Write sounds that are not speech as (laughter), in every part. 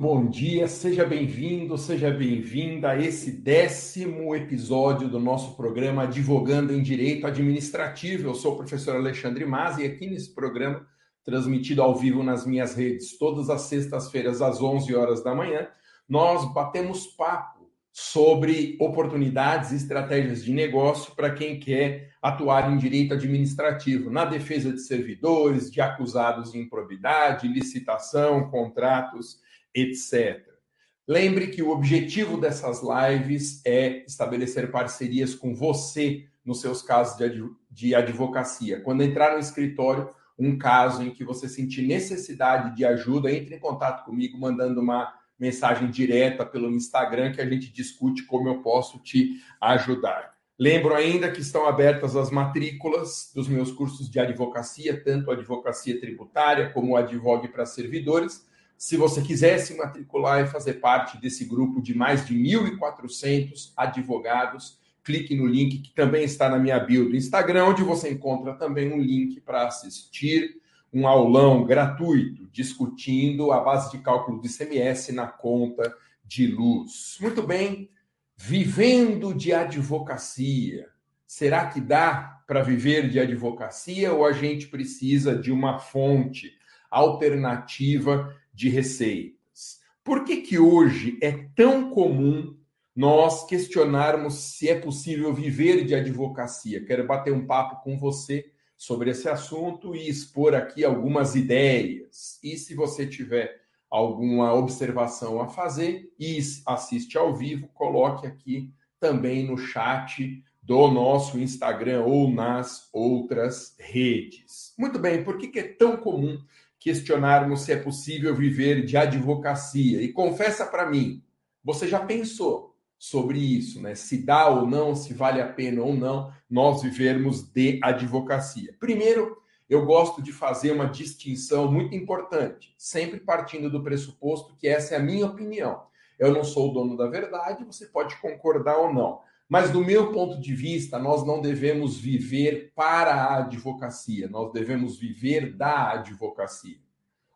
Bom dia, seja bem-vindo, seja bem-vinda a esse décimo episódio do nosso programa Advogando em Direito Administrativo. Eu sou o professor Alexandre Mazzi e aqui nesse programa, transmitido ao vivo nas minhas redes, todas as sextas-feiras às 11 horas da manhã, nós batemos papo sobre oportunidades e estratégias de negócio para quem quer atuar em direito administrativo, na defesa de servidores, de acusados de improbidade, licitação, contratos etc. Lembre que o objetivo dessas lives é estabelecer parcerias com você nos seus casos de advocacia. Quando entrar no escritório, um caso em que você sentir necessidade de ajuda, entre em contato comigo mandando uma mensagem direta pelo Instagram que a gente discute como eu posso te ajudar. Lembro ainda que estão abertas as matrículas dos meus cursos de advocacia, tanto advocacia tributária como Advogue para servidores. Se você quiser se matricular e fazer parte desse grupo de mais de 1.400 advogados, clique no link que também está na minha bio do Instagram, onde você encontra também um link para assistir um aulão gratuito discutindo a base de cálculo do ICMS na conta de luz. Muito bem, vivendo de advocacia. Será que dá para viver de advocacia ou a gente precisa de uma fonte alternativa de receitas. Por que, que hoje é tão comum nós questionarmos se é possível viver de advocacia? Quero bater um papo com você sobre esse assunto e expor aqui algumas ideias. E se você tiver alguma observação a fazer e assiste ao vivo, coloque aqui também no chat do nosso Instagram ou nas outras redes. Muito bem, por que, que é tão comum questionarmos se é possível viver de advocacia. E confessa para mim, você já pensou sobre isso, né? Se dá ou não, se vale a pena ou não nós vivermos de advocacia. Primeiro, eu gosto de fazer uma distinção muito importante, sempre partindo do pressuposto que essa é a minha opinião. Eu não sou o dono da verdade, você pode concordar ou não. Mas, do meu ponto de vista, nós não devemos viver para a advocacia, nós devemos viver da advocacia.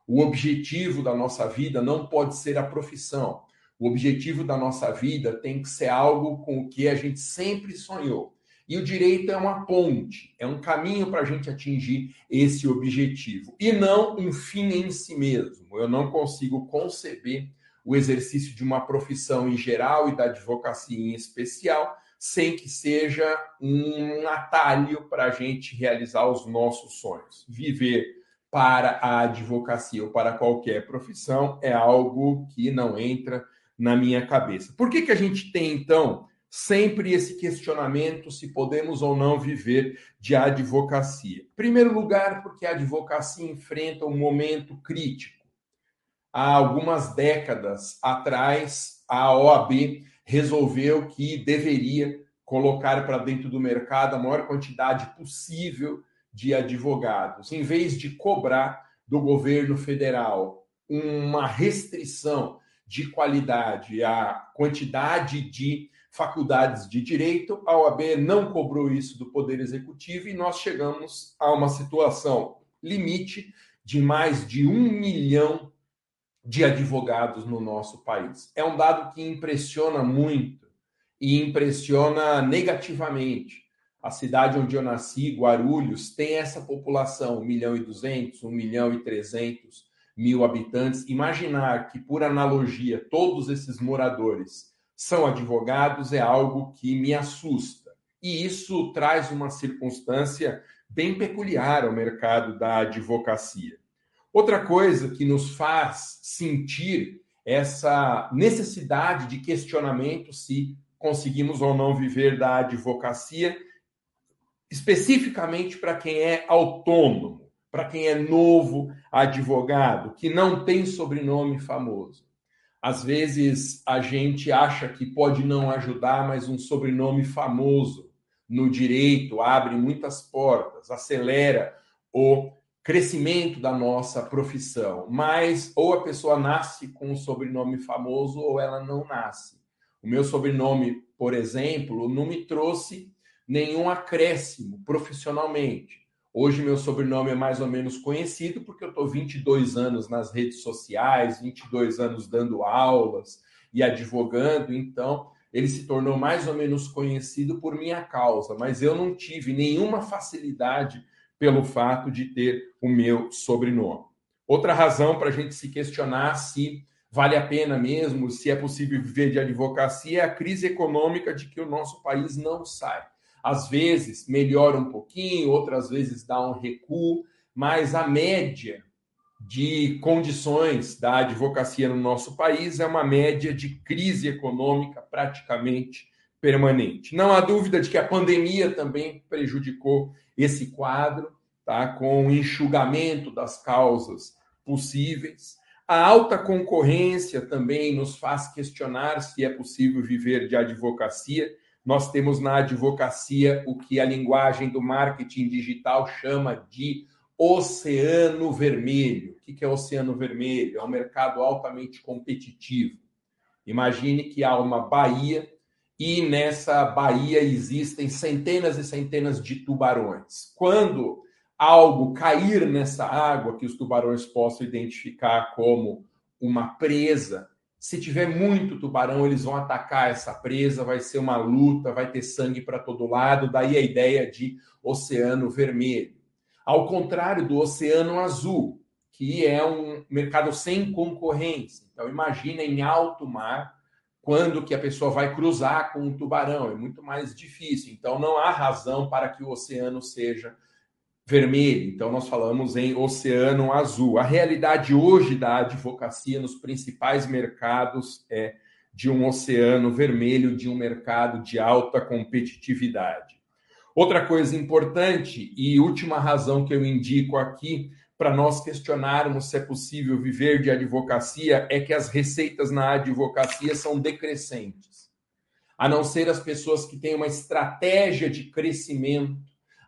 O objetivo da nossa vida não pode ser a profissão. O objetivo da nossa vida tem que ser algo com o que a gente sempre sonhou. E o direito é uma ponte, é um caminho para a gente atingir esse objetivo. E não um fim em si mesmo. Eu não consigo conceber o exercício de uma profissão em geral e da advocacia em especial sem que seja um atalho para a gente realizar os nossos sonhos. Viver para a advocacia ou para qualquer profissão é algo que não entra na minha cabeça. Por que, que a gente tem, então, sempre esse questionamento se podemos ou não viver de advocacia? Em primeiro lugar, porque a advocacia enfrenta um momento crítico. Há algumas décadas atrás, a OAB resolveu que deveria colocar para dentro do mercado a maior quantidade possível de advogados, em vez de cobrar do governo federal uma restrição de qualidade à quantidade de faculdades de direito, a OAB não cobrou isso do Poder Executivo e nós chegamos a uma situação limite de mais de um milhão de advogados no nosso país. É um dado que impressiona muito e impressiona negativamente. A cidade onde eu nasci, Guarulhos, tem essa população, 1 milhão e 200, 1 milhão e 300 mil habitantes. Imaginar que, por analogia, todos esses moradores são advogados é algo que me assusta. E isso traz uma circunstância bem peculiar ao mercado da advocacia. Outra coisa que nos faz sentir essa necessidade de questionamento se conseguimos ou não viver da advocacia, especificamente para quem é autônomo, para quem é novo advogado, que não tem sobrenome famoso. Às vezes a gente acha que pode não ajudar, mas um sobrenome famoso no direito abre muitas portas, acelera o crescimento da nossa profissão, mas ou a pessoa nasce com um sobrenome famoso ou ela não nasce. O meu sobrenome, por exemplo, não me trouxe nenhum acréscimo profissionalmente. Hoje meu sobrenome é mais ou menos conhecido porque eu estou 22 anos nas redes sociais, 22 anos dando aulas e advogando, então ele se tornou mais ou menos conhecido por minha causa, mas eu não tive nenhuma facilidade pelo fato de ter o meu sobrenome. Outra razão para a gente se questionar se vale a pena mesmo, se é possível viver de advocacia, é a crise econômica de que o nosso país não sai. Às vezes melhora um pouquinho, outras vezes dá um recuo, mas a média de condições da advocacia no nosso país é uma média de crise econômica praticamente permanente. Não há dúvida de que a pandemia também prejudicou esse quadro, tá? com o enxugamento das causas possíveis. A alta concorrência também nos faz questionar se é possível viver de advocacia nós temos na advocacia o que a linguagem do marketing digital chama de oceano vermelho. O que é oceano vermelho? É um mercado altamente competitivo. Imagine que há uma baía e nessa baía existem centenas e centenas de tubarões. Quando algo cair nessa água que os tubarões possam identificar como uma presa, se tiver muito tubarão, eles vão atacar essa presa, vai ser uma luta, vai ter sangue para todo lado, daí a ideia de oceano vermelho. Ao contrário do oceano azul, que é um mercado sem concorrência. Então imagina em alto mar, quando que a pessoa vai cruzar com um tubarão, é muito mais difícil. Então não há razão para que o oceano seja vermelho. Então, nós falamos em oceano azul. A realidade hoje da advocacia nos principais mercados é de um oceano vermelho, de um mercado de alta competitividade. Outra coisa importante e última razão que eu indico aqui para nós questionarmos se é possível viver de advocacia é que as receitas na advocacia são decrescentes. A não ser as pessoas que têm uma estratégia de crescimento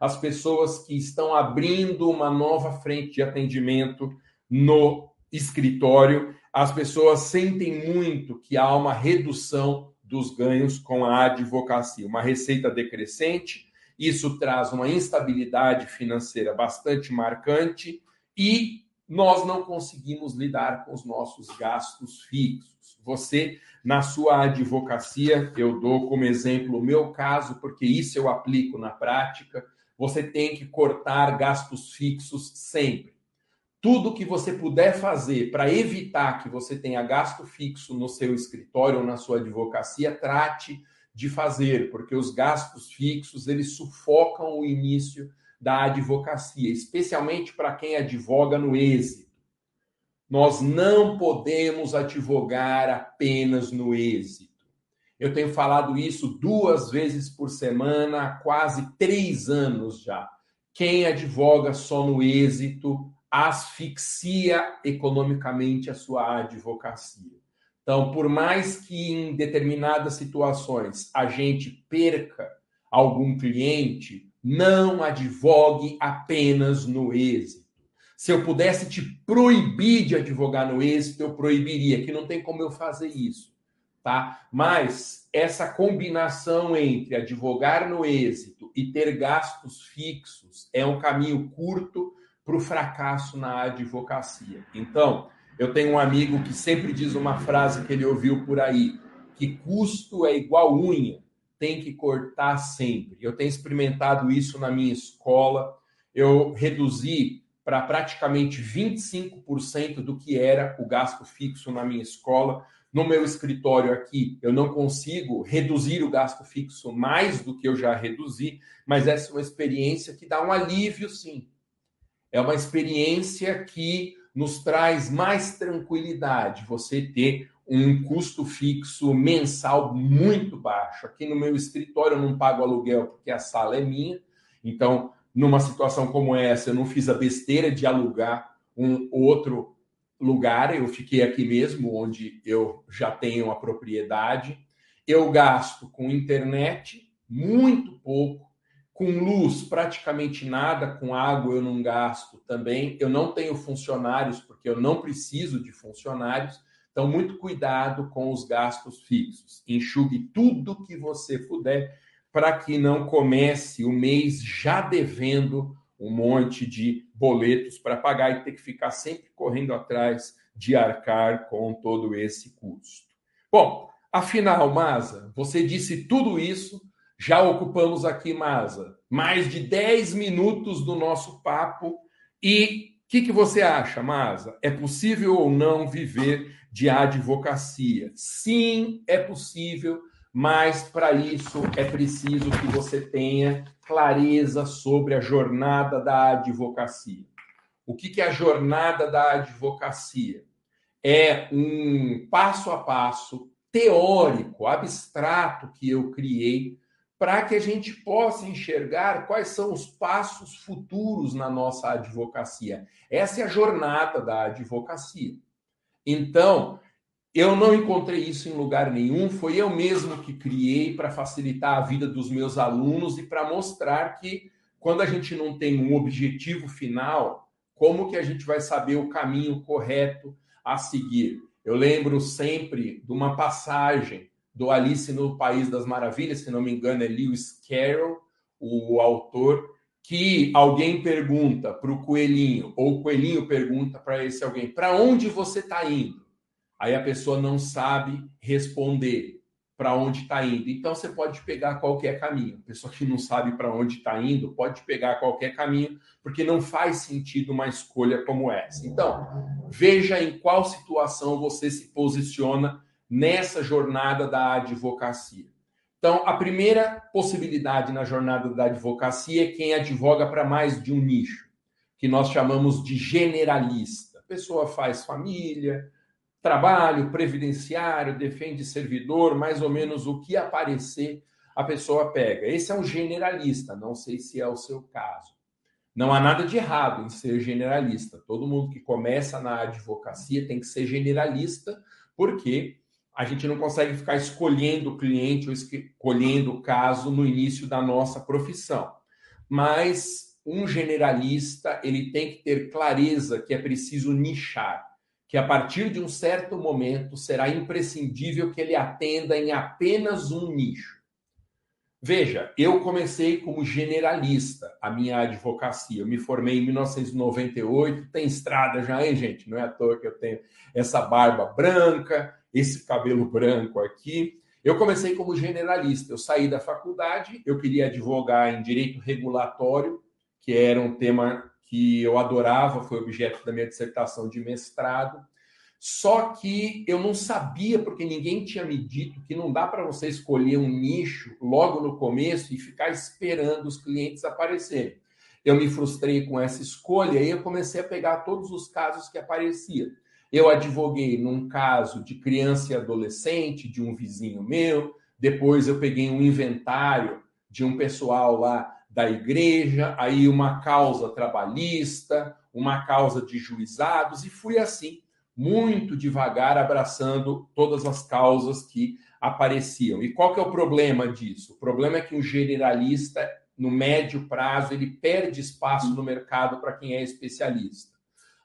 as pessoas que estão abrindo uma nova frente de atendimento no escritório, as pessoas sentem muito que há uma redução dos ganhos com a advocacia, uma receita decrescente, isso traz uma instabilidade financeira bastante marcante e nós não conseguimos lidar com os nossos gastos fixos. Você, na sua advocacia, eu dou como exemplo o meu caso, porque isso eu aplico na prática você tem que cortar gastos fixos sempre. Tudo que você puder fazer para evitar que você tenha gasto fixo no seu escritório ou na sua advocacia, trate de fazer, porque os gastos fixos eles sufocam o início da advocacia, especialmente para quem advoga no êxito. Nós não podemos advogar apenas no êxito. Eu tenho falado isso duas vezes por semana há quase três anos já. Quem advoga só no êxito asfixia economicamente a sua advocacia. Então, por mais que em determinadas situações a gente perca algum cliente, não advogue apenas no êxito. Se eu pudesse te proibir de advogar no êxito, eu proibiria, que não tem como eu fazer isso tá? Mas essa combinação entre advogar no êxito e ter gastos fixos é um caminho curto para o fracasso na advocacia. Então, eu tenho um amigo que sempre diz uma frase que ele ouviu por aí, que custo é igual unha, tem que cortar sempre. Eu tenho experimentado isso na minha escola. Eu reduzi para praticamente 25% do que era o gasto fixo na minha escola no meu escritório aqui, eu não consigo reduzir o gasto fixo mais do que eu já reduzi, mas essa é uma experiência que dá um alívio, sim. É uma experiência que nos traz mais tranquilidade, você ter um custo fixo mensal muito baixo. Aqui no meu escritório eu não pago aluguel porque a sala é minha, então numa situação como essa eu não fiz a besteira de alugar um outro lugar, eu fiquei aqui mesmo, onde eu já tenho a propriedade. Eu gasto com internet muito pouco, com luz praticamente nada, com água eu não gasto também. Eu não tenho funcionários, porque eu não preciso de funcionários. Então, muito cuidado com os gastos fixos. Enxugue tudo que você puder para que não comece o mês já devendo um monte de boletos para pagar e ter que ficar sempre correndo atrás de arcar com todo esse custo. Bom, afinal, Masa, você disse tudo isso, já ocupamos aqui, Masa, mais de 10 minutos do nosso papo e o que, que você acha, Masa? É possível ou não viver de advocacia? Sim, é possível, mas para isso é preciso que você tenha clareza sobre a jornada da advocacia. O que, que é a jornada da advocacia? É um passo a passo teórico, abstrato que eu criei para que a gente possa enxergar quais são os passos futuros na nossa advocacia. Essa é a jornada da advocacia. Então, eu não encontrei isso em lugar nenhum, foi eu mesmo que criei para facilitar a vida dos meus alunos e para mostrar que quando a gente não tem um objetivo final, como que a gente vai saber o caminho correto a seguir? Eu lembro sempre de uma passagem do Alice no País das Maravilhas, se não me engano, é Lewis Carroll, o autor, que alguém pergunta para o coelhinho, ou o coelhinho pergunta para esse alguém: para onde você está indo? Aí a pessoa não sabe responder para onde está indo. Então você pode pegar qualquer caminho. A pessoa que não sabe para onde está indo pode pegar qualquer caminho, porque não faz sentido uma escolha como essa. Então, veja em qual situação você se posiciona nessa jornada da advocacia. Então, a primeira possibilidade na jornada da advocacia é quem advoga para mais de um nicho, que nós chamamos de generalista. A pessoa faz família, trabalho, previdenciário, defende servidor, mais ou menos o que aparecer, a pessoa pega. Esse é um generalista, não sei se é o seu caso. Não há nada de errado em ser generalista. Todo mundo que começa na advocacia tem que ser generalista, porque a gente não consegue ficar escolhendo o cliente ou escolhendo o caso no início da nossa profissão. Mas um generalista, ele tem que ter clareza que é preciso nichar, que a partir de um certo momento será imprescindível que ele atenda em apenas um nicho. Veja, eu comecei como generalista a minha advocacia. Eu me formei em 1998, tem estrada já, hein, gente? Não é à toa que eu tenho essa barba branca, esse cabelo branco aqui. Eu comecei como generalista. Eu saí da faculdade, eu queria advogar em direito regulatório, que era um tema que eu adorava, foi objeto da minha dissertação de mestrado. Só que eu não sabia, porque ninguém tinha me dito que não dá para você escolher um nicho logo no começo e ficar esperando os clientes aparecerem. Eu me frustrei com essa escolha e eu comecei a pegar todos os casos que apareciam. Eu advoguei num caso de criança e adolescente, de um vizinho meu, depois eu peguei um inventário de um pessoal lá da igreja, aí uma causa trabalhista, uma causa de juizados, e fui assim, muito devagar, abraçando todas as causas que apareciam. E qual que é o problema disso? O problema é que o generalista, no médio prazo, ele perde espaço no mercado para quem é especialista.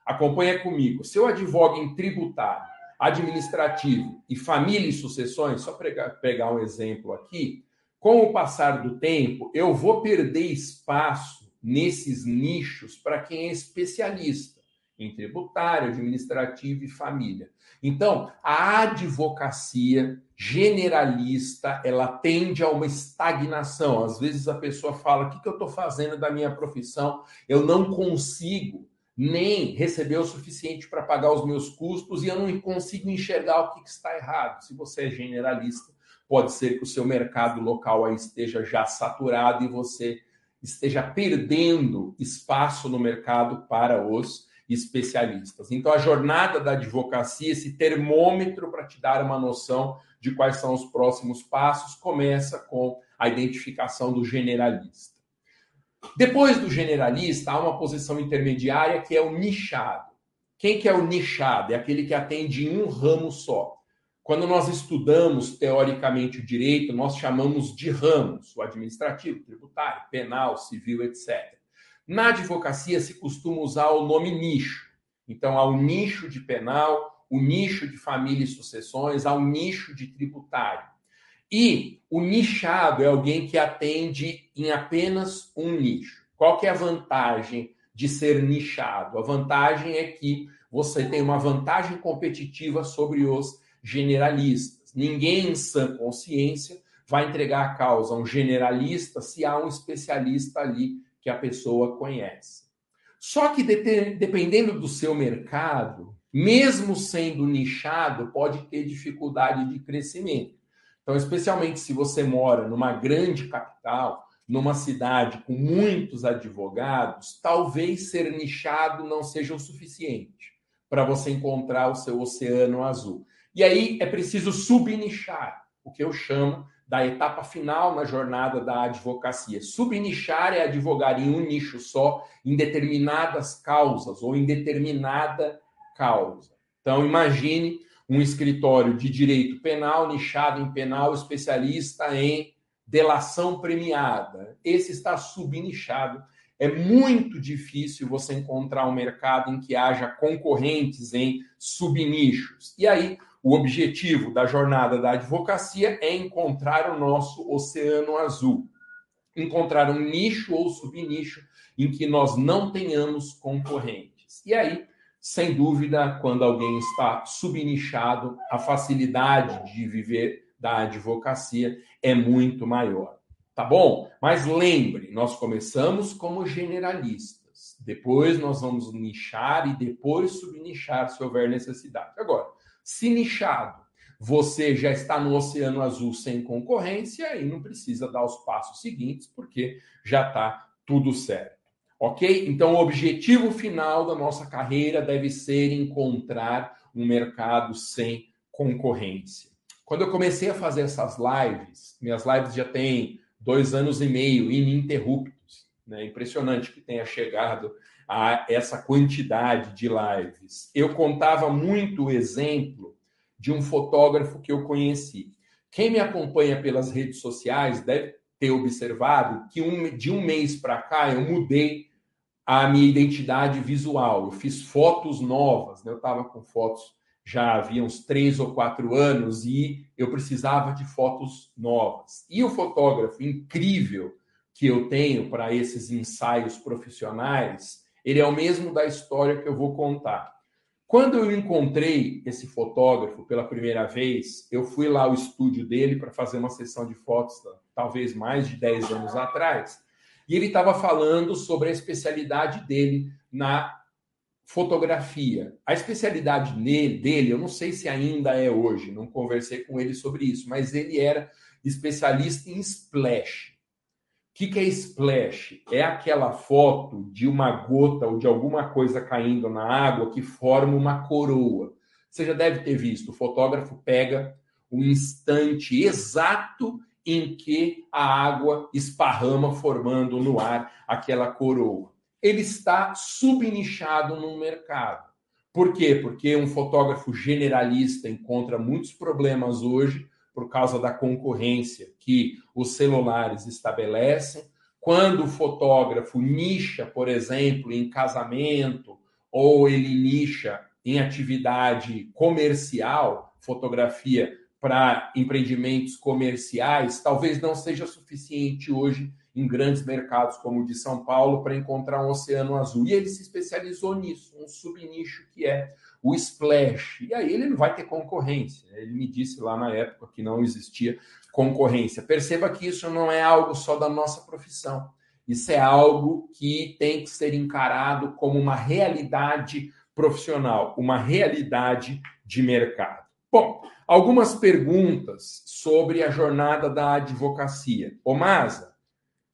Acompanha comigo. Se eu advogo em tributário, administrativo e família e sucessões, só pegar, pegar um exemplo aqui, com o passar do tempo, eu vou perder espaço nesses nichos para quem é especialista em tributário, administrativo e família. Então, a advocacia generalista, ela tende a uma estagnação. Às vezes a pessoa fala: "O que, que eu estou fazendo da minha profissão? Eu não consigo nem receber o suficiente para pagar os meus custos e eu não consigo enxergar o que, que está errado. Se você é generalista, pode ser que o seu mercado local aí esteja já saturado e você esteja perdendo espaço no mercado para os especialistas. Então, a jornada da advocacia, esse termômetro para te dar uma noção de quais são os próximos passos, começa com a identificação do generalista. Depois do generalista, há uma posição intermediária que é o nichado. Quem que é o nichado? É aquele que atende em um ramo só. Quando nós estudamos teoricamente o direito, nós chamamos de ramos, o administrativo, tributário, penal, civil, etc. Na advocacia se costuma usar o nome nicho. Então há o nicho de penal, o nicho de família e sucessões, há o nicho de tributário. E o nichado é alguém que atende em apenas um nicho. Qual que é a vantagem de ser nichado? A vantagem é que você tem uma vantagem competitiva sobre os generalistas. Ninguém em sã consciência vai entregar a causa a um generalista se há um especialista ali que a pessoa conhece. Só que dependendo do seu mercado, mesmo sendo nichado, pode ter dificuldade de crescimento. Então, especialmente se você mora numa grande capital, numa cidade com muitos advogados, talvez ser nichado não seja o suficiente para você encontrar o seu oceano azul. E aí é preciso subnichar, o que eu chamo da etapa final na jornada da advocacia. Subnichar é advogar em um nicho só, em determinadas causas ou em determinada causa. Então, imagine um escritório de direito penal, nichado em penal, especialista em delação premiada. Esse está subnichado. É muito difícil você encontrar um mercado em que haja concorrentes em subnichos. E aí, o objetivo da jornada da advocacia é encontrar o nosso oceano azul. Encontrar um nicho ou subnicho em que nós não tenhamos concorrentes. E aí, sem dúvida, quando alguém está subnichado, a facilidade de viver da advocacia é muito maior. Tá bom? Mas lembre, nós começamos como generalistas. Depois nós vamos nichar e depois subnichar se houver necessidade. Agora, se nichado, você já está no Oceano Azul sem concorrência e não precisa dar os passos seguintes, porque já está tudo certo. Ok? Então, o objetivo final da nossa carreira deve ser encontrar um mercado sem concorrência. Quando eu comecei a fazer essas lives, minhas lives já têm dois anos e meio ininterruptos. Né? Impressionante que tenha chegado a essa quantidade de lives. Eu contava muito o exemplo de um fotógrafo que eu conheci. Quem me acompanha pelas redes sociais deve ter observado que um, de um mês para cá eu mudei a minha identidade visual. Eu fiz fotos novas, né? eu estava com fotos já havia uns três ou quatro anos e eu precisava de fotos novas. E o fotógrafo incrível que eu tenho para esses ensaios profissionais, ele é o mesmo da história que eu vou contar. Quando eu encontrei esse fotógrafo pela primeira vez, eu fui lá ao estúdio dele para fazer uma sessão de fotos, talvez mais de 10 anos atrás. E ele estava falando sobre a especialidade dele na fotografia. A especialidade dele, eu não sei se ainda é hoje, não conversei com ele sobre isso, mas ele era especialista em splash. O que, é splash? É aquela foto de uma gota ou de alguma coisa caindo na água que forma uma coroa. Você já deve ter visto, o fotógrafo pega o instante exato em que a água esparrama, formando no ar aquela coroa. Ele está subnichado no mercado. Por quê? Porque um fotógrafo generalista encontra muitos problemas hoje por causa da concorrência que os celulares estabelecem. Quando o fotógrafo nicha, por exemplo, em casamento, ou ele nicha em atividade comercial, fotografia para empreendimentos comerciais, talvez não seja suficiente hoje em grandes mercados como o de São Paulo para encontrar um oceano azul. E ele se especializou nisso, um subnicho que é o splash. E aí ele não vai ter concorrência. Ele me disse lá na época que não existia concorrência. Perceba que isso não é algo só da nossa profissão. Isso é algo que tem que ser encarado como uma realidade profissional, uma realidade de mercado. Bom, algumas perguntas sobre a jornada da advocacia. Ô Masa,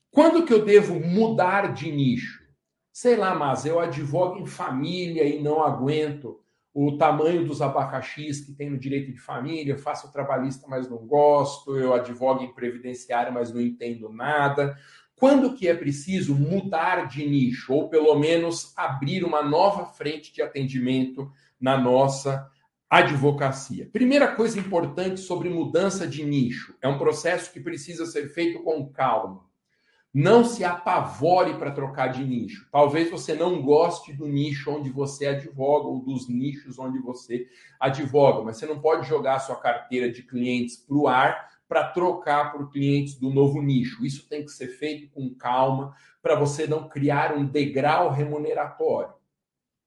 quando que eu devo mudar de nicho? Sei lá, mas eu advogo em família e não aguento o tamanho dos abacaxis que tem no direito de família, faço trabalhista, mas não gosto, eu advogo em previdenciário, mas não entendo nada. Quando que é preciso mudar de nicho, ou pelo menos abrir uma nova frente de atendimento na nossa advocacia. Primeira coisa importante sobre mudança de nicho: é um processo que precisa ser feito com calma. Não se apavore para trocar de nicho. Talvez você não goste do nicho onde você advoga ou dos nichos onde você advoga, mas você não pode jogar sua carteira de clientes para o ar para trocar por clientes do novo nicho. Isso tem que ser feito com calma para você não criar um degrau remuneratório.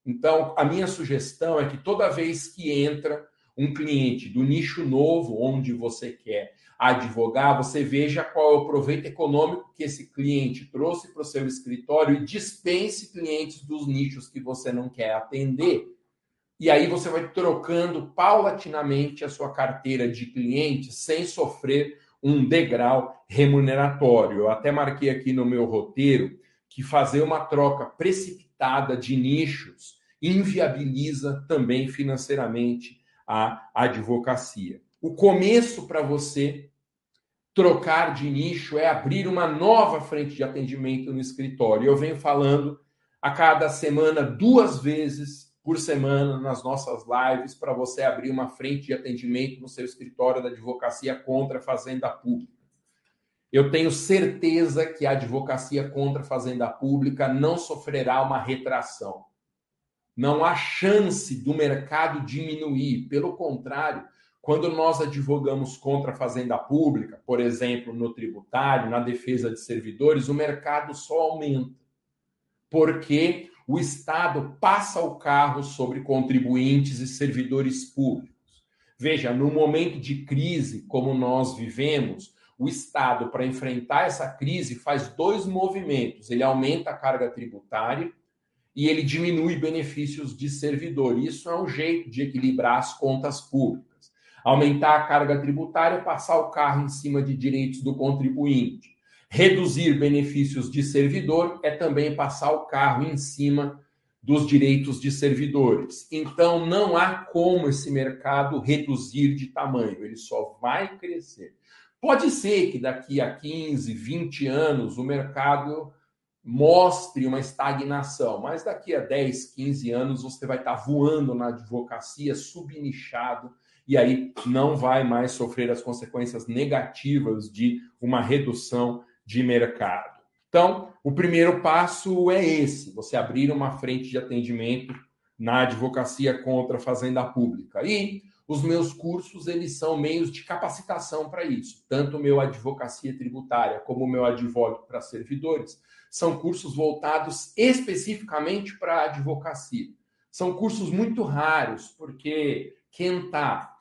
Então, a minha sugestão é que toda vez que entra um cliente do nicho novo onde você quer advogar, você veja qual é o proveito econômico que esse cliente trouxe para o seu escritório e dispense clientes dos nichos que você não quer atender. E aí você vai trocando paulatinamente a sua carteira de clientes sem sofrer um degrau remuneratório. Eu até marquei aqui no meu roteiro que fazer uma troca precipitada de nichos inviabiliza também financeiramente a advocacia. O começo para você trocar de nicho é abrir uma nova frente de atendimento no escritório. Eu venho falando a cada semana, duas vezes por semana, nas nossas lives, para você abrir uma frente de atendimento no seu escritório da advocacia contra a fazenda pública. Eu tenho certeza que a advocacia contra a fazenda pública não sofrerá uma retração. Não há chance do mercado diminuir. Pelo contrário, quando nós advogamos contra a fazenda pública, por exemplo, no tributário, na defesa de servidores, o mercado só aumenta. Porque o Estado passa o carro sobre contribuintes e servidores públicos. Veja, no momento de crise como nós vivemos, o Estado, para enfrentar essa crise, faz dois movimentos: ele aumenta a carga tributária e ele diminui benefícios de servidor. Isso é um jeito de equilibrar as contas públicas aumentar a carga tributária, passar o carro em cima de direitos do contribuinte. Reduzir benefícios de servidor é também passar o carro em cima dos direitos de servidores. Então, não há como esse mercado reduzir de tamanho, ele só vai crescer. Pode ser que daqui a 15, 20 anos o mercado mostre uma estagnação, mas daqui a 10, 15 anos você vai estar voando na advocacia, subnichado e aí não vai mais sofrer as consequências negativas de uma redução de mercado. Então, o primeiro passo é esse: você abrir uma frente de atendimento na advocacia contra a fazenda pública. E os meus cursos, eles são meios de capacitação para isso. Tanto o meu advocacia tributária como o meu advogado para servidores são cursos voltados especificamente para a advocacia. São cursos muito raros, porque quem está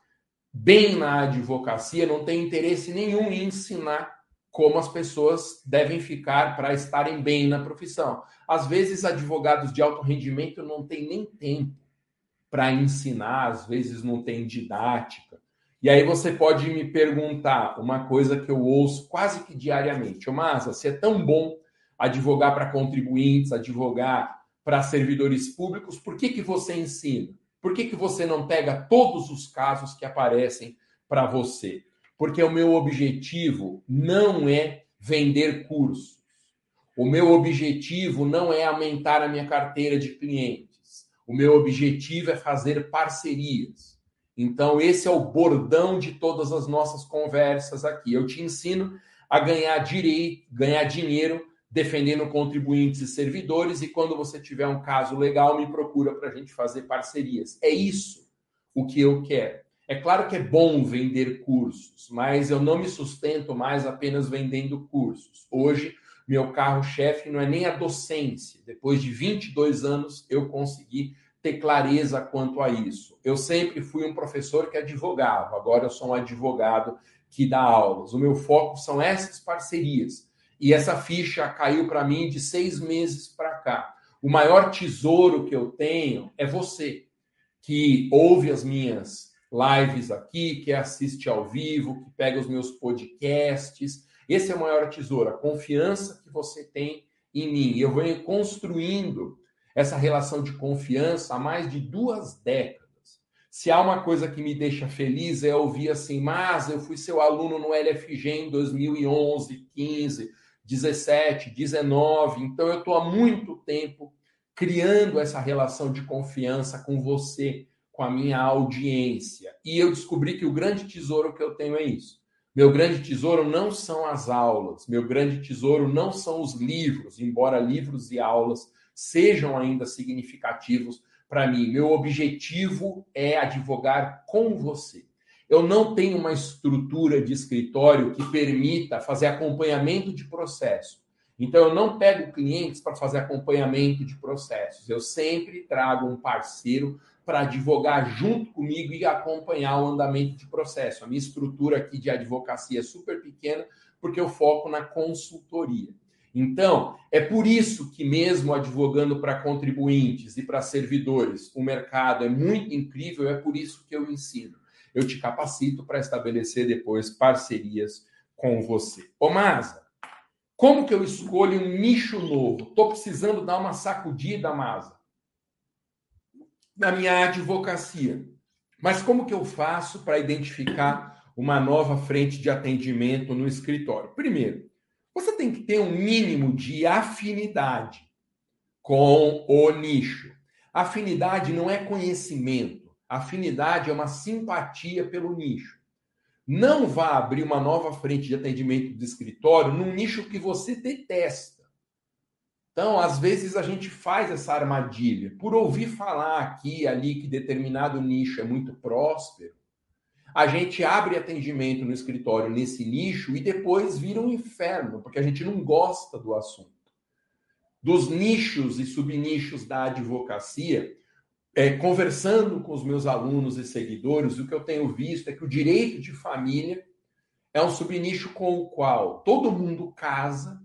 bem na advocacia não tem interesse nenhum em ensinar como as pessoas devem ficar para estarem bem na profissão. Às vezes, advogados de alto rendimento não têm nem tempo para ensinar, às vezes não tem didática. E aí você pode me perguntar uma coisa que eu ouço quase que diariamente. Ô, Masa, se é tão bom advogar para contribuintes, advogar para servidores públicos, por que, que você ensina? Por que, que você não pega todos os casos que aparecem para você? Porque o meu objetivo não é vender cursos. O meu objetivo não é aumentar a minha carteira de clientes. O meu objetivo é fazer parcerias. Então, esse é o bordão de todas as nossas conversas aqui. Eu te ensino a ganhar direito, ganhar dinheiro defendendo contribuintes e servidores, e quando você tiver um caso legal, me procura para a gente fazer parcerias. É isso o que eu quero. É claro que é bom vender cursos, mas eu não me sustento mais apenas vendendo cursos. Hoje, meu carro-chefe não é nem a docência. Depois de 22 anos, eu consegui ter clareza quanto a isso. Eu sempre fui um professor que advogava, agora eu sou um advogado que dá aulas. O meu foco são essas parcerias e essa ficha caiu para mim de seis meses para cá. O maior tesouro que eu tenho é você, que ouve as minhas lives aqui, que assiste ao vivo, que pega os meus podcasts. Esse é o maior tesouro, a confiança que você tem em mim. Eu venho construindo essa relação de confiança há mais de duas décadas. Se há uma coisa que me deixa feliz é ouvir assim, mas eu fui seu aluno no LFG em 2011, 15, 17, 19. Então, eu estou há muito tempo criando essa relação de confiança com você, com a minha audiência. E eu descobri que o grande tesouro que eu tenho é isso. Meu grande tesouro não são as aulas, meu grande tesouro não são os livros, embora livros e aulas sejam ainda significativos para mim. Meu objetivo é advogar com você. Eu não tenho uma estrutura de escritório que permita fazer acompanhamento de processo. Então, eu não pego clientes para fazer acompanhamento de processos. Eu sempre trago um parceiro para advogar junto comigo e acompanhar o andamento de processo. A minha estrutura aqui de advocacia é super pequena, porque eu foco na consultoria. Então, é por isso que, mesmo advogando para contribuintes e para servidores, o mercado é muito incrível, é por isso que eu ensino. Eu te capacito para estabelecer depois parcerias com você. Ô, Masa, como que eu escolho um nicho novo? Estou precisando dar uma sacudida, Masa, na minha advocacia. Mas como que eu faço para identificar uma nova frente de atendimento no escritório? Primeiro, você tem que ter um mínimo de afinidade com o nicho. Afinidade não é conhecimento. Afinidade é uma simpatia pelo nicho. Não vá abrir uma nova frente de atendimento de escritório num nicho que você detesta. Então, às vezes a gente faz essa armadilha por ouvir falar aqui ali que determinado nicho é muito próspero. A gente abre atendimento no escritório nesse nicho e depois vira um inferno, porque a gente não gosta do assunto. Dos nichos e subnichos da advocacia, é, conversando com os meus alunos e seguidores, o que eu tenho visto é que o direito de família é um subnicho com o qual todo mundo casa,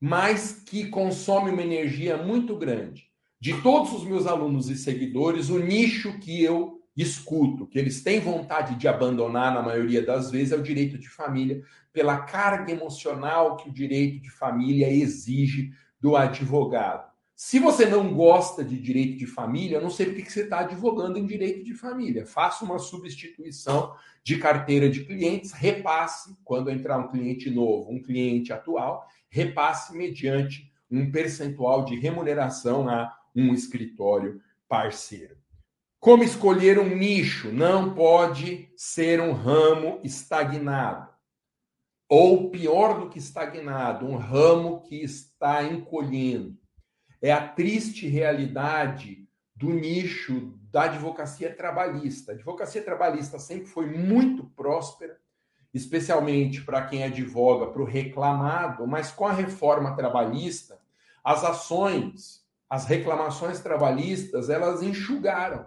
mas que consome uma energia muito grande. De todos os meus alunos e seguidores, o nicho que eu escuto, que eles têm vontade de abandonar na maioria das vezes, é o direito de família, pela carga emocional que o direito de família exige do advogado. Se você não gosta de direito de família, não sei porque que você está advogando em direito de família. Faça uma substituição de carteira de clientes, repasse, quando entrar um cliente novo, um cliente atual, repasse mediante um percentual de remuneração a um escritório parceiro. Como escolher um nicho? Não pode ser um ramo estagnado. Ou pior do que estagnado, um ramo que está encolhendo é a triste realidade do nicho da advocacia trabalhista. A advocacia trabalhista sempre foi muito próspera, especialmente para quem advoga para o reclamado, mas com a reforma trabalhista, as ações, as reclamações trabalhistas, elas enxugaram.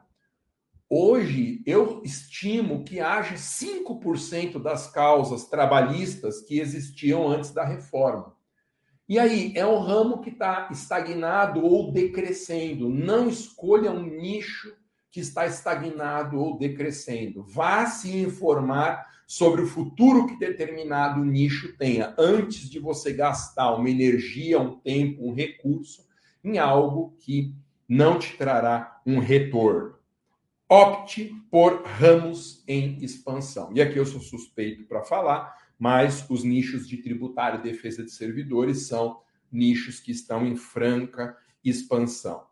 Hoje, eu estimo que haja 5% das causas trabalhistas que existiam antes da reforma. E aí, é um ramo que está estagnado ou decrescendo. Não escolha um nicho que está estagnado ou decrescendo. Vá se informar sobre o futuro que determinado nicho tenha, antes de você gastar uma energia, um tempo, um recurso em algo que não te trará um retorno. Opte por ramos em expansão. E aqui eu sou suspeito para falar, mas os nichos de tributário e defesa de servidores são nichos que estão em franca expansão.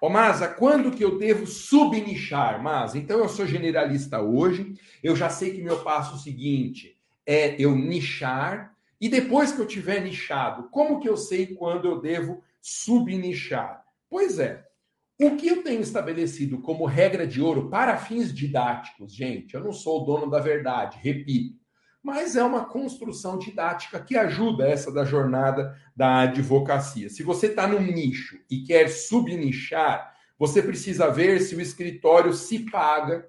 Ô, Masa, quando que eu devo subnichar, Masa? Então, eu sou generalista hoje, eu já sei que meu passo seguinte é eu nichar, e depois que eu tiver nichado, como que eu sei quando eu devo subnichar? Pois é, o que eu tenho estabelecido como regra de ouro para fins didáticos, gente, eu não sou o dono da verdade, repito, mas é uma construção didática que ajuda essa da jornada da advocacia. Se você está num nicho e quer subnichar, você precisa ver se o escritório se paga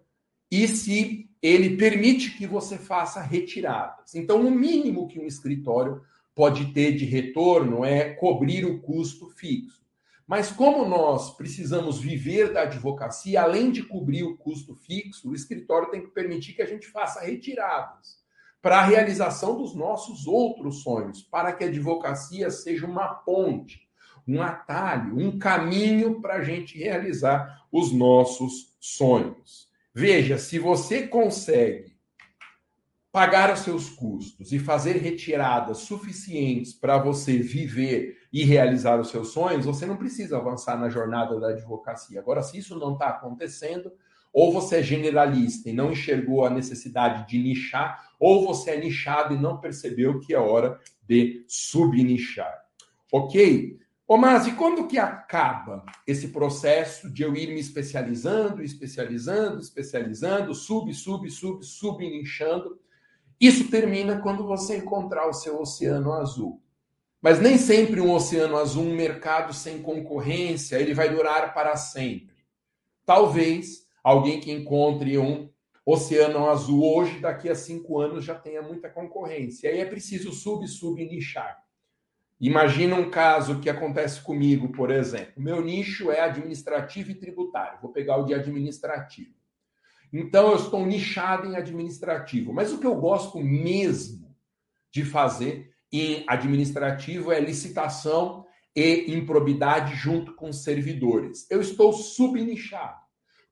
e se ele permite que você faça retiradas. Então, o mínimo que um escritório pode ter de retorno é cobrir o custo fixo. Mas como nós precisamos viver da advocacia, além de cobrir o custo fixo, o escritório tem que permitir que a gente faça retiradas para a realização dos nossos outros sonhos, para que a advocacia seja uma ponte, um atalho, um caminho para a gente realizar os nossos sonhos. Veja, se você consegue pagar os seus custos e fazer retiradas suficientes para você viver e realizar os seus sonhos, você não precisa avançar na jornada da advocacia. Agora, se isso não está acontecendo, ou você é generalista e não enxergou a necessidade de nichar, ou você é nichado e não percebeu que é hora de subnichar. Ok? Ô, mas e quando que acaba esse processo de eu ir me especializando, especializando, especializando, sub, sub, sub, subnichando? Isso termina quando você encontrar o seu oceano azul. Mas nem sempre um oceano azul, um mercado sem concorrência, ele vai durar para sempre. Talvez alguém que encontre um oceano azul hoje, daqui a cinco anos, já tenha muita concorrência. Aí é preciso sub, sub nichar. Imagina um caso que acontece comigo, por exemplo. Meu nicho é administrativo e tributário. Vou pegar o de administrativo. Então, eu estou nichado em administrativo. Mas o que eu gosto mesmo de fazer em administrativo é licitação e improbidade junto com servidores. Eu estou subnichado.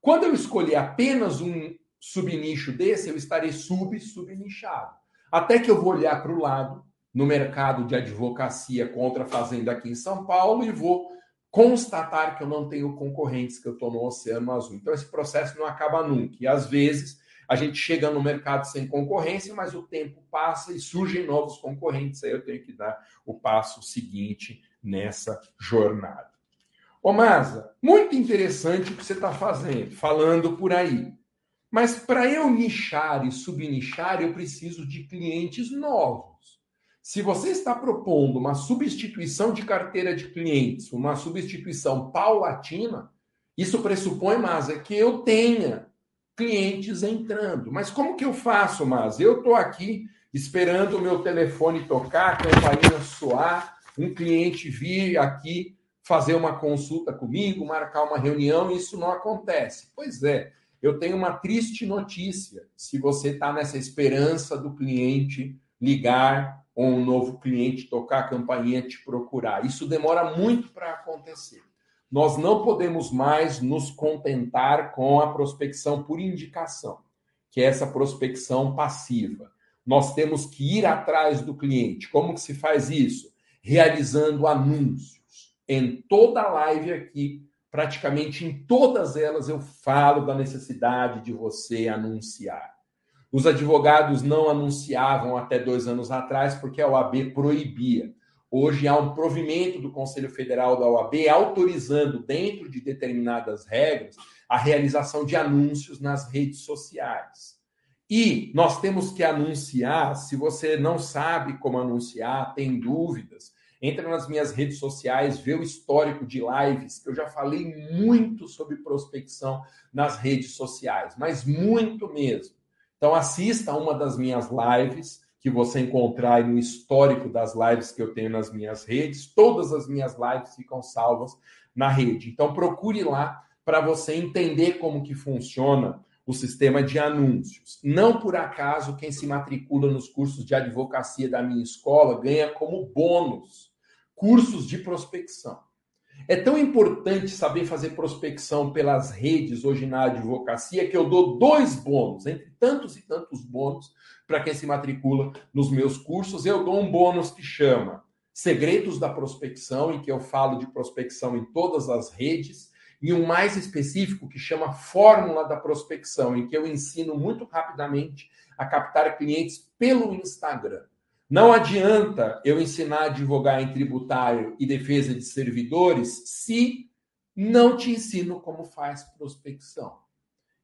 Quando eu escolher apenas um subnicho desse, eu estarei sub-subnichado. Até que eu vou olhar para o lado no mercado de advocacia contra a fazenda aqui em São Paulo e vou constatar que eu não tenho concorrentes, que eu estou no Oceano Azul. Então, esse processo não acaba nunca. E às vezes a gente chega no mercado sem concorrência, mas o tempo passa e surgem novos concorrentes. Aí eu tenho que dar o passo seguinte nessa jornada. Ô, Masa, muito interessante o que você está fazendo, falando por aí. Mas para eu nichar e subnichar, eu preciso de clientes novos. Se você está propondo uma substituição de carteira de clientes, uma substituição paulatina, isso pressupõe, Masa, que eu tenha clientes entrando. Mas como que eu faço, mas eu estou aqui esperando o meu telefone tocar, a campainha soar, um cliente vir aqui fazer uma consulta comigo, marcar uma reunião, e isso não acontece. Pois é, eu tenho uma triste notícia. Se você está nessa esperança do cliente ligar ou um novo cliente tocar a campainha te procurar, isso demora muito para acontecer. Nós não podemos mais nos contentar com a prospecção por indicação, que é essa prospecção passiva. Nós temos que ir atrás do cliente. Como que se faz isso? Realizando anúncios. Em toda a live aqui, praticamente em todas elas eu falo da necessidade de você anunciar. Os advogados não anunciavam até dois anos atrás porque a OAB proibia. Hoje há um provimento do Conselho Federal da OAB autorizando, dentro de determinadas regras, a realização de anúncios nas redes sociais. E nós temos que anunciar, se você não sabe como anunciar, tem dúvidas, entra nas minhas redes sociais, vê o histórico de lives, que eu já falei muito sobre prospecção nas redes sociais, mas muito mesmo. Então assista a uma das minhas lives, que você encontrar aí no histórico das lives que eu tenho nas minhas redes. Todas as minhas lives ficam salvas na rede. Então procure lá para você entender como que funciona o sistema de anúncios. Não por acaso quem se matricula nos cursos de advocacia da minha escola ganha como bônus cursos de prospecção. É tão importante saber fazer prospecção pelas redes hoje na advocacia que eu dou dois bônus, entre tantos e tantos bônus, para quem se matricula nos meus cursos. Eu dou um bônus que chama Segredos da Prospecção, em que eu falo de prospecção em todas as redes, e um mais específico que chama Fórmula da Prospecção, em que eu ensino muito rapidamente a captar clientes pelo Instagram. Não adianta eu ensinar a advogar em tributário e defesa de servidores se não te ensino como faz prospecção.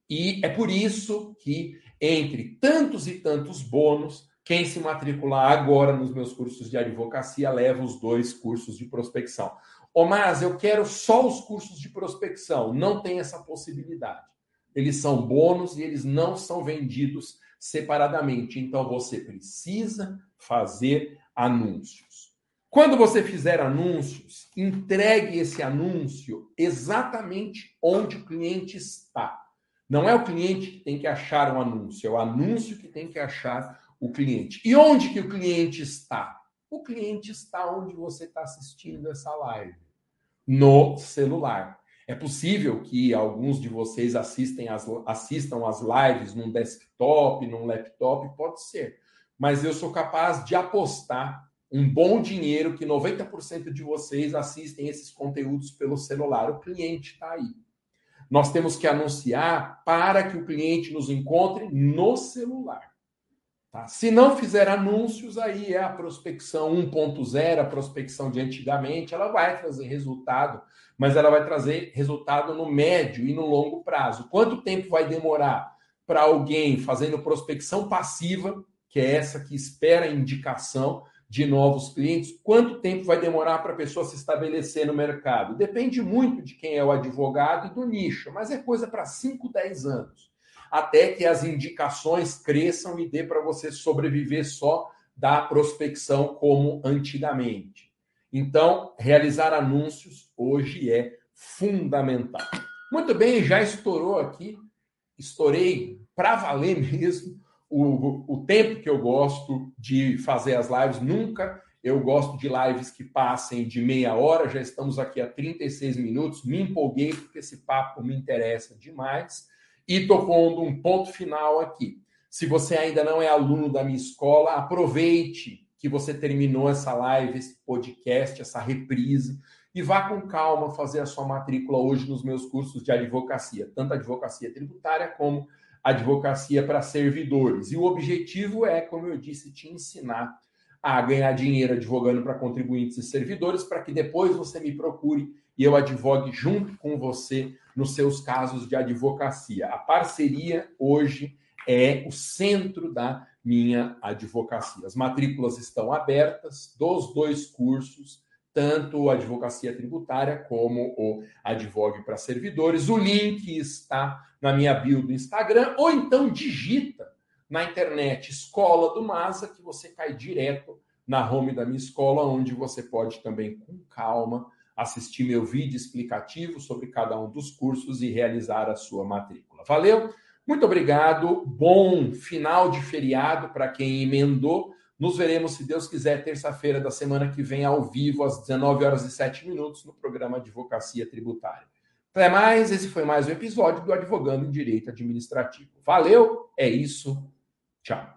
E é por isso que, entre tantos e tantos bônus, quem se matricular agora nos meus cursos de advocacia leva os dois cursos de prospecção. Ô, mas eu quero só os cursos de prospecção. Não tem essa possibilidade. Eles são bônus e eles não são vendidos separadamente. Então você precisa fazer anúncios. Quando você fizer anúncios, entregue esse anúncio exatamente onde o cliente está. Não é o cliente que tem que achar um anúncio, é o anúncio que tem que achar o cliente. E onde que o cliente está? O cliente está onde você está assistindo essa live, no celular. É possível que alguns de vocês assistem as, assistam as lives num desktop, num laptop, pode ser. Mas eu sou capaz de apostar um bom dinheiro que 90% de vocês assistem esses conteúdos pelo celular. O cliente está aí. Nós temos que anunciar para que o cliente nos encontre no celular. Tá? Se não fizer anúncios, aí é a prospecção 1.0, a prospecção de antigamente, ela vai trazer resultado, mas ela vai trazer resultado no médio e no longo prazo. Quanto tempo vai demorar para alguém fazendo prospecção passiva, que é essa que espera indicação de novos clientes? Quanto tempo vai demorar para a pessoa se estabelecer no mercado? Depende muito de quem é o advogado e do nicho, mas é coisa para 5, 10 anos até que as indicações cresçam e dê para você sobreviver só da prospecção como antigamente. Então, realizar anúncios hoje é fundamental. Muito bem, já estourou aqui, estourei para valer (laughs) mesmo o, o tempo que eu gosto de fazer as lives. Nunca eu gosto de lives que passem de meia hora, já estamos aqui há 36 minutos. Me empolguei porque esse papo me interessa demais. E estou pondo um ponto final aqui. Se você ainda não é aluno da minha escola, aproveite que você terminou essa live, esse podcast, essa reprise, e vá com calma fazer a sua matrícula hoje nos meus cursos de advocacia, tanto advocacia tributária como advocacia para servidores. E o objetivo é, como eu disse, te ensinar a ganhar dinheiro advogando para contribuintes e servidores, para que depois você me procure e eu advogue junto com você nos seus casos de advocacia. A parceria hoje é o centro da minha advocacia. As matrículas estão abertas dos dois cursos, tanto a advocacia tributária como o advogue para servidores. O link está na minha bio do Instagram ou então digita na internet Escola do Masa que você cai direto na home da minha escola, onde você pode também com calma assistir meu vídeo explicativo sobre cada um dos cursos e realizar a sua matrícula. Valeu? Muito obrigado. Bom final de feriado para quem emendou. Nos veremos, se Deus quiser, terça-feira da semana que vem, ao vivo, às 19 horas e 7 minutos, no programa Advocacia Tributária. Até mais, esse foi mais um episódio do Advogando em Direito Administrativo. Valeu, é isso, tchau.